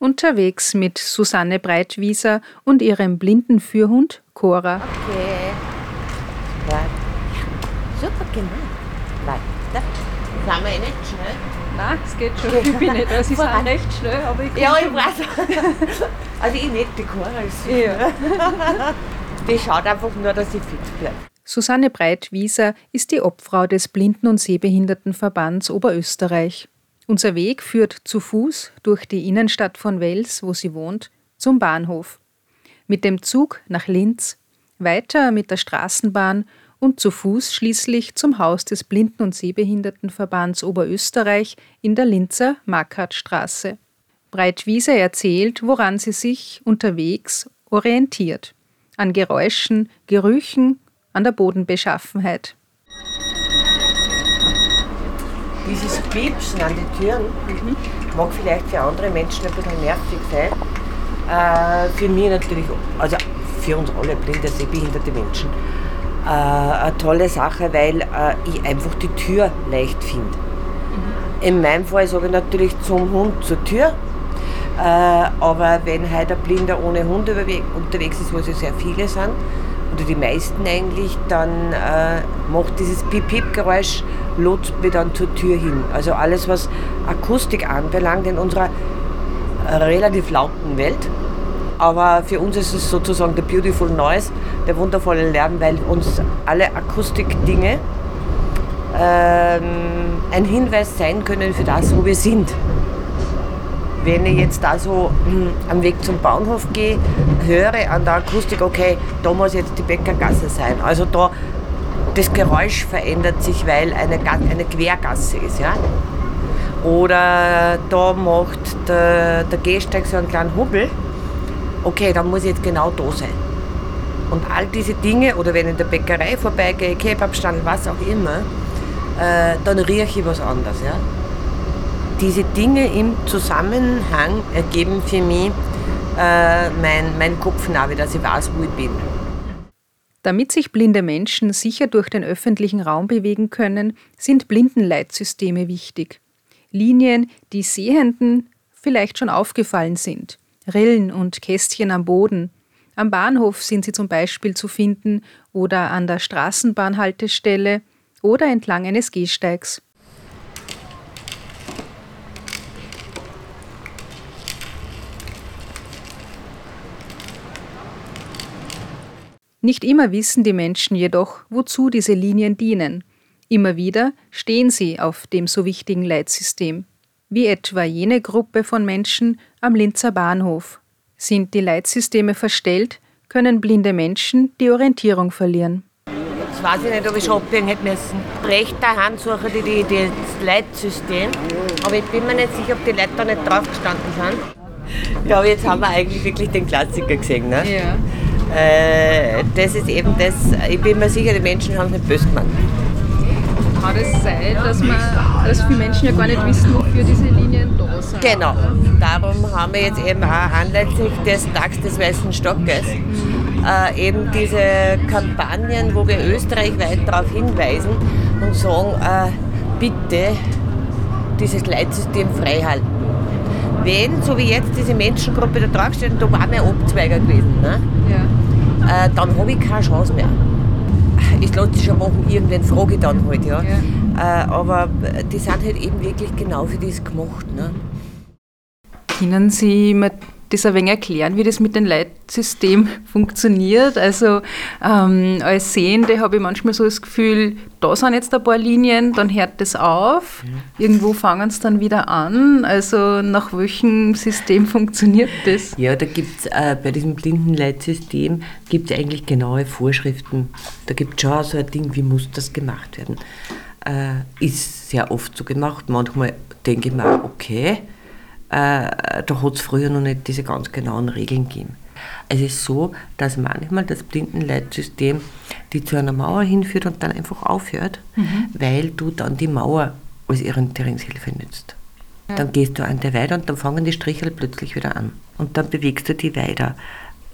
Unterwegs mit Susanne Breitwieser und ihrem blinden Führhund Cora. Okay. Ja. Super gemacht. Weiter. Sind wir eh nicht schnell? Nein, es geht schon. Ich bin nicht, also ich bin recht schnell, aber ich Ja, ich weiß. Also ich nicht, die Cora ist so. Ja. Die schaut einfach nur, dass sie fit bleibt. Susanne Breitwieser ist die Obfrau des Blinden- und Sehbehindertenverbands Oberösterreich. Unser Weg führt zu Fuß durch die Innenstadt von Wels, wo sie wohnt, zum Bahnhof. Mit dem Zug nach Linz, weiter mit der Straßenbahn und zu Fuß schließlich zum Haus des Blinden- und Sehbehindertenverbands Oberösterreich in der Linzer Markhartstraße. Breitwieser erzählt, woran sie sich unterwegs orientiert. An Geräuschen, Gerüchen, an der Bodenbeschaffenheit. Dieses Piepsen an den Türen mag vielleicht für andere Menschen ein bisschen nervig sein. Äh, für mich natürlich, also für uns alle blinde, sehbehinderte Menschen, äh, eine tolle Sache, weil äh, ich einfach die Tür leicht finde. In meinem Fall sage ich natürlich zum Hund zur Tür. Äh, aber wenn heute ein Blinder ohne Hund unterwegs ist, wo sie sehr viele sind, oder die meisten eigentlich, dann äh, macht dieses Piep-Piep-Geräusch, lotst mich dann zur Tür hin. Also alles, was Akustik anbelangt in unserer relativ lauten Welt. Aber für uns ist es sozusagen der Beautiful Noise, der wundervolle Lärm, weil uns alle Akustikdinge ähm, ein Hinweis sein können für das, wo wir sind. Wenn ich jetzt da so hm, am Weg zum Bahnhof gehe, höre an der Akustik, okay, da muss jetzt die Bäckergasse sein. Also da, das Geräusch verändert sich, weil eine, eine Quergasse ist. Ja? Oder da macht der, der Gehsteig so einen kleinen Hubbel. Okay, dann muss ich jetzt genau da sein. Und all diese Dinge, oder wenn ich in der Bäckerei vorbeigehe, Kebabstand, was auch immer, äh, dann rieche ich was anderes. Ja? Diese Dinge im Zusammenhang ergeben für mich äh, mein, mein Kopfnavi, dass ich weiß, wo ich bin. Damit sich blinde Menschen sicher durch den öffentlichen Raum bewegen können, sind Blindenleitsysteme wichtig. Linien, die Sehenden vielleicht schon aufgefallen sind. Rillen und Kästchen am Boden. Am Bahnhof sind sie zum Beispiel zu finden oder an der Straßenbahnhaltestelle oder entlang eines Gehsteigs. Nicht immer wissen die Menschen jedoch, wozu diese Linien dienen. Immer wieder stehen sie auf dem so wichtigen Leitsystem, wie etwa jene Gruppe von Menschen am Linzer Bahnhof. Sind die Leitsysteme verstellt, können blinde Menschen die Orientierung verlieren. Jetzt weiß ich nicht, ob ich schon abbiegen hätte müssen. Rechter Hand suche ich die, die, das Leitsystem. Aber ich bin mir nicht sicher, ob die Leute da nicht drauf gestanden sind. Ja, aber jetzt haben wir eigentlich wirklich den Klassiker gesehen. Ne? Ja. Äh, das ist eben das, ich bin mir sicher, die Menschen haben es nicht böse gemeint. Kann es sein, dass, man, dass viele Menschen ja gar nicht wissen, wofür diese Linien da sind? Genau. Darum haben wir jetzt eben auch anlässlich des Tags des Weißen Stockes äh, eben diese Kampagnen, wo wir österreichweit darauf hinweisen und sagen, äh, bitte dieses Leitsystem freihalten. Wenn, so wie jetzt diese Menschengruppe da draufsteht, da war mein Abzweiger gewesen, ne? Äh, dann habe ich keine Chance mehr. Ich lasse die schon machen, irgendwann frage ich dann halt, ja. Ja. Äh, aber die sind halt eben wirklich genau für das gemacht. Ne? Können Sie mir das ein wenig erklären, wie das mit dem Leitsystem funktioniert? Also ähm, als Sehende habe ich manchmal so das Gefühl, da sind jetzt ein paar Linien, dann hört das auf, irgendwo fangen es dann wieder an. Also nach welchem System funktioniert das? Ja, da gibt es äh, bei diesem Blindenleitsystem gibt's eigentlich genaue Vorschriften. Da gibt es schon so ein Ding, wie muss das gemacht werden. Äh, ist sehr oft so gemacht. Manchmal denke ich mir, okay, äh, da hat es früher noch nicht diese ganz genauen Regeln gegeben. Es ist so, dass manchmal das Blindenleitsystem die zu einer Mauer hinführt und dann einfach aufhört, weil du dann die Mauer als Orientierungshilfe nützt. Dann gehst du an der weiter und dann fangen die Strichel plötzlich wieder an. Und dann bewegst du die weiter.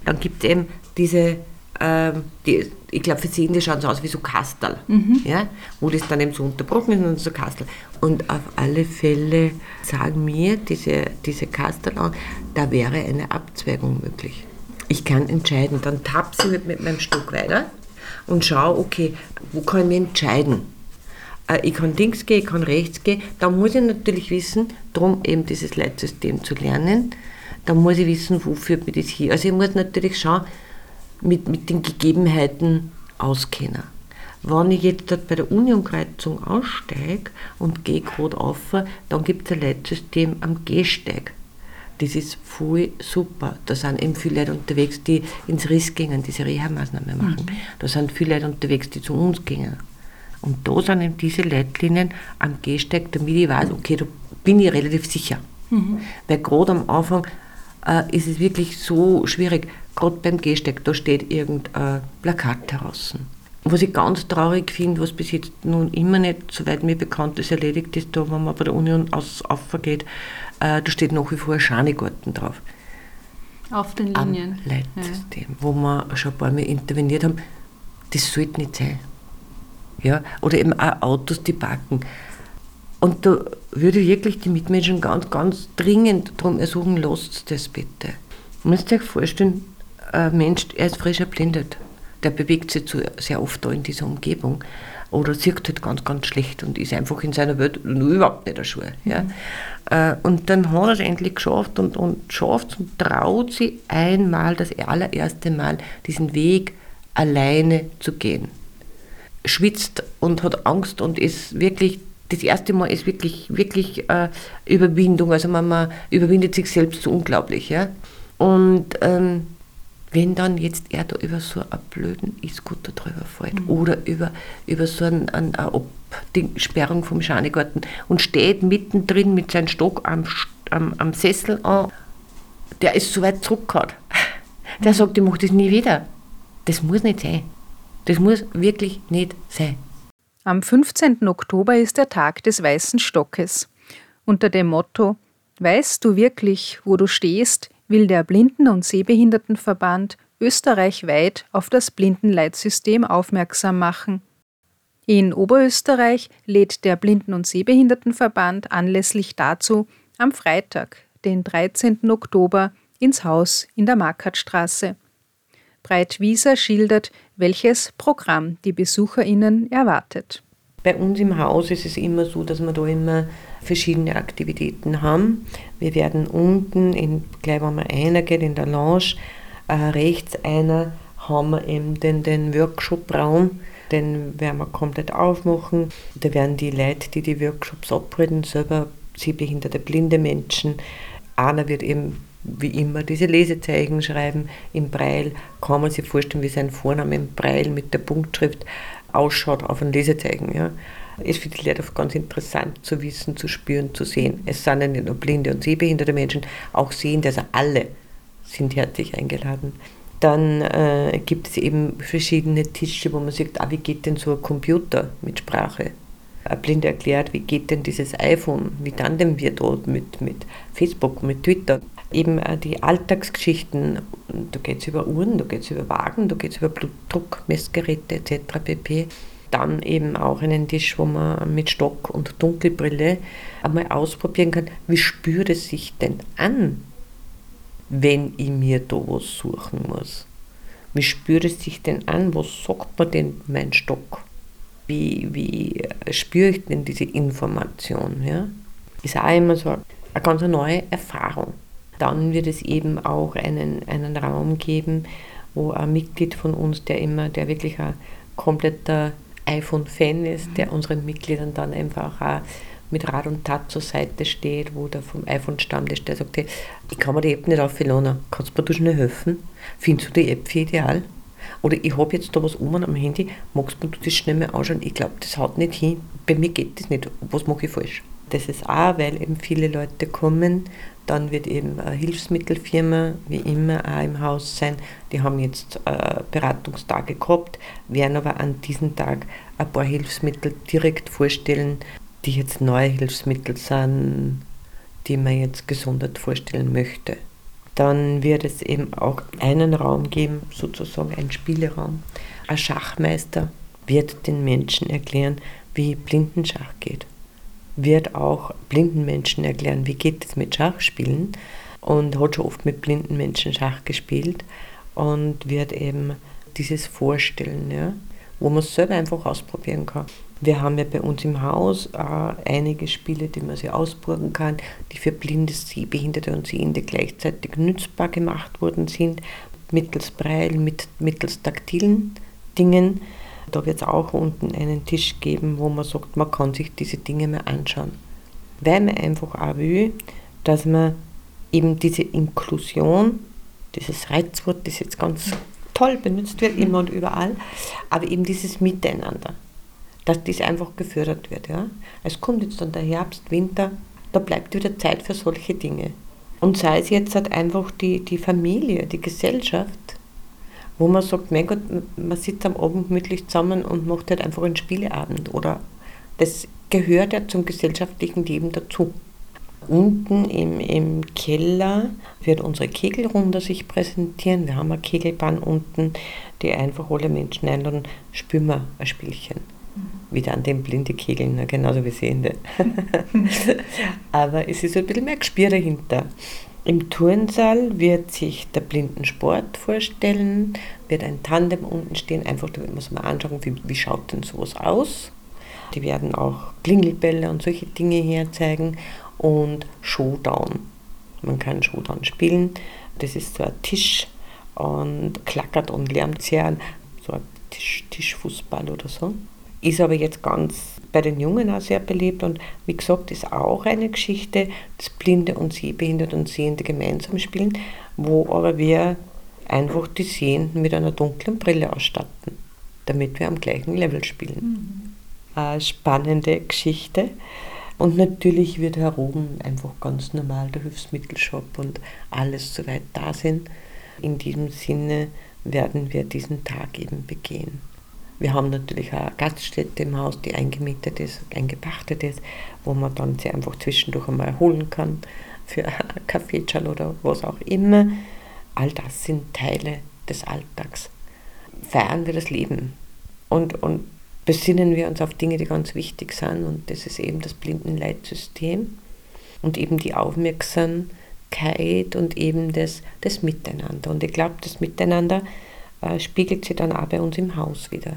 Dann gibt es eben diese ähm, die, ich glaube, für Sehende schauen sie aus wie so Kastel, mhm. ja, wo das dann eben so unterbrochen ist und so Kastel. Und auf alle Fälle sagen mir diese, diese Kastel an, da wäre eine Abzweigung möglich. Ich kann entscheiden, dann tapse ich mit meinem Stock weiter und schaue, okay, wo kann ich mich entscheiden? Äh, ich kann links gehen, ich kann rechts gehen. Da muss ich natürlich wissen, darum eben dieses Leitsystem zu lernen, da muss ich wissen, wo führt mich das hier. Also ich muss natürlich schauen, mit, mit den Gegebenheiten auskennen. Wenn ich jetzt dort bei der Unionkreuzung aussteige und gehe gerade auf, dann gibt es ein Leitsystem am Gehsteig. Das ist voll super. Da sind eben viele Leute unterwegs, die ins Riss gehen, diese Reha-Maßnahmen machen. Mhm. Da sind viele Leute unterwegs, die zu uns gehen. Und da sind eben diese Leitlinien am Gehsteig, damit ich weiß, okay, da bin ich relativ sicher. Mhm. Weil gerade am Anfang äh, ist es wirklich so schwierig, gerade beim Gehsteig, da steht irgendein Plakat draußen. Was ich ganz traurig finde, was bis jetzt nun immer nicht, soweit mir bekannt ist, erledigt ist, da, wenn man bei der Union aus, aufgeht, äh, da steht nach wie vor ein Schanigarten drauf. Auf den Linien. Am Leitsystem, ja. wo wir schon ein paar Mal interveniert haben. Das sollte nicht sein. Ja? Oder eben auch Autos, die parken. Und da würde ich wirklich die Mitmenschen ganz, ganz dringend darum ersuchen, lasst das bitte. Ihr müsst euch vorstellen, ein Mensch, er ist frisch erblindet. Der bewegt sich zu, sehr oft da in dieser Umgebung oder sieht halt ganz, ganz schlecht und ist einfach in seiner Welt nur überhaupt nicht der Schuhe. Ja. Mhm. Und dann hat er es endlich geschafft und, und schafft und traut sich einmal das allererste Mal diesen Weg alleine zu gehen. Schwitzt und hat Angst und ist wirklich das erste Mal ist wirklich, wirklich äh, Überwindung. Also man, man, überwindet sich selbst so unglaublich. Ja? Und ähm, wenn dann jetzt er da über so einen blöden E-Scooter drüber fällt mhm. oder über, über so eine, eine, eine Sperrung vom Schanigarten und steht mittendrin mit seinem Stock am, am, am Sessel an, der ist so weit zurückgehauen. Der mhm. sagt, ich mache das nie wieder. Das muss nicht sein. Das muss wirklich nicht sein. Am 15. Oktober ist der Tag des Weißen Stockes. Unter dem Motto Weißt du wirklich, wo du stehst, will der Blinden- und Sehbehindertenverband österreichweit auf das Blindenleitsystem aufmerksam machen. In Oberösterreich lädt der Blinden- und Sehbehindertenverband anlässlich dazu am Freitag, den 13. Oktober, ins Haus in der Markhartstraße. Breitwieser schildert, welches Programm die BesucherInnen erwartet. Bei uns im Haus ist es immer so, dass wir da immer verschiedene Aktivitäten haben. Wir werden unten, in, gleich wenn man einer geht, in der Lounge, äh, rechts einer, haben wir eben den, den Workshop-Raum, den werden wir komplett aufmachen. Da werden die Leute, die die Workshops abhalten, selber sehbehinderte, blinde Menschen. Einer wird eben wie immer diese Lesezeichen schreiben im Breil. Kann man sich vorstellen, wie sein Vorname im Breil mit der Punktschrift ausschaut auf ein Lesezeichen. Ja. Ist für die Leute ganz interessant zu wissen, zu spüren, zu sehen. Es sind ja nicht nur blinde und sehbehinderte Menschen, auch sehende, also alle sind herzlich eingeladen. Dann äh, gibt es eben verschiedene Tische, wo man sagt, ah, wie geht denn so ein Computer mit Sprache? Ein Blinder erklärt, wie geht denn dieses iPhone, wie tandem wir dort mit, mit Facebook, mit Twitter eben die Alltagsgeschichten, da geht es über Uhren, da geht es über Wagen, da geht es über Blutdruck, Messgeräte etc. pp. Dann eben auch einen Tisch, wo man mit Stock und Dunkelbrille einmal ausprobieren kann, wie spürt es sich denn an, wenn ich mir da was suchen muss. Wie spürt es sich denn an, was sagt mir denn mein Stock? Wie, wie spüre ich denn diese Information? Ja? Ist auch immer so eine ganz neue Erfahrung. Dann wird es eben auch einen, einen Raum geben, wo ein Mitglied von uns, der immer, der wirklich ein kompletter iPhone-Fan ist, der unseren Mitgliedern dann einfach auch mit Rat und Tat zur Seite steht, wo der vom iPhone-Stammtisch, der sagt, hey, ich kann mir die App nicht aufladen, kannst du mir da schnell helfen? Findest du die App für ideal? Oder ich habe jetzt da was um am Handy, magst du das schnell mal anschauen? Ich glaube, das haut nicht hin. Bei mir geht das nicht. Was mache ich falsch? Das ist auch, weil eben viele Leute kommen dann wird eben eine Hilfsmittelfirma wie immer auch im Haus sein. Die haben jetzt äh, Beratungstage gehabt, werden aber an diesem Tag ein paar Hilfsmittel direkt vorstellen, die jetzt neue Hilfsmittel sind, die man jetzt gesondert vorstellen möchte. Dann wird es eben auch einen Raum geben, sozusagen einen Spieleraum. Ein Schachmeister wird den Menschen erklären, wie Blindenschach geht. Wird auch blinden Menschen erklären, wie geht es mit Schachspielen und hat schon oft mit blinden Menschen Schach gespielt und wird eben dieses vorstellen, ja, wo man es selber einfach ausprobieren kann. Wir haben ja bei uns im Haus auch einige Spiele, die man sich ausprobieren kann, die für blinde, sehbehinderte und Sehende gleichzeitig nützbar gemacht worden sind, mittels Breil, mit, mittels taktilen Dingen. Da wird es auch unten einen Tisch geben, wo man sagt, man kann sich diese Dinge mal anschauen. Weil man einfach auch will, dass man eben diese Inklusion, dieses Reizwort, das jetzt ganz toll benutzt wird, immer und überall, aber eben dieses Miteinander, dass das einfach gefördert wird. Ja? Es kommt jetzt dann der Herbst, Winter, da bleibt wieder Zeit für solche Dinge. Und sei es jetzt halt einfach die, die Familie, die Gesellschaft, wo man sagt, mein Gott, man sitzt am Abend gemütlich zusammen und macht halt einfach einen Spieleabend. Oder das gehört ja zum gesellschaftlichen Leben dazu. Unten im, im Keller wird unsere Kegelrunde sich präsentieren. Wir haben eine Kegelbahn unten, die einfach alle Menschen einladen, spüren wir ein Spielchen. Mhm. Wieder an den blinde Kegeln, genauso wie Sehende. Aber es ist ein bisschen mehr Gespür dahinter. Im Turnsaal wird sich der Blindensport vorstellen, wird ein Tandem unten stehen, einfach damit man es mal anschauen, wie, wie schaut denn sowas aus. Die werden auch Klingelbälle und solche Dinge herzeigen und Showdown. Man kann Showdown spielen. Das ist so ein Tisch und klackert und lärmt sehr, so ein Tisch, Tischfußball oder so. Ist aber jetzt ganz bei den Jungen auch sehr beliebt und wie gesagt, ist auch eine Geschichte, dass Blinde und Sehbehinderte und Sehende gemeinsam spielen, wo aber wir einfach die Sehenden mit einer dunklen Brille ausstatten, damit wir am gleichen Level spielen. Mhm. Eine spannende Geschichte. Und natürlich wird heroben einfach ganz normal der Hilfsmittelshop und alles soweit da sind. In diesem Sinne werden wir diesen Tag eben begehen. Wir haben natürlich auch eine Gaststätte im Haus, die eingemietet ist, eingepachtet ist, wo man dann sie einfach zwischendurch einmal erholen kann für einen Kaffeeschall oder was auch immer. All das sind Teile des Alltags. Feiern wir das Leben und, und besinnen wir uns auf Dinge, die ganz wichtig sind. Und das ist eben das Blindenleitsystem und eben die Aufmerksamkeit und eben das, das Miteinander. Und ich glaube, das Miteinander äh, spiegelt sich dann auch bei uns im Haus wieder.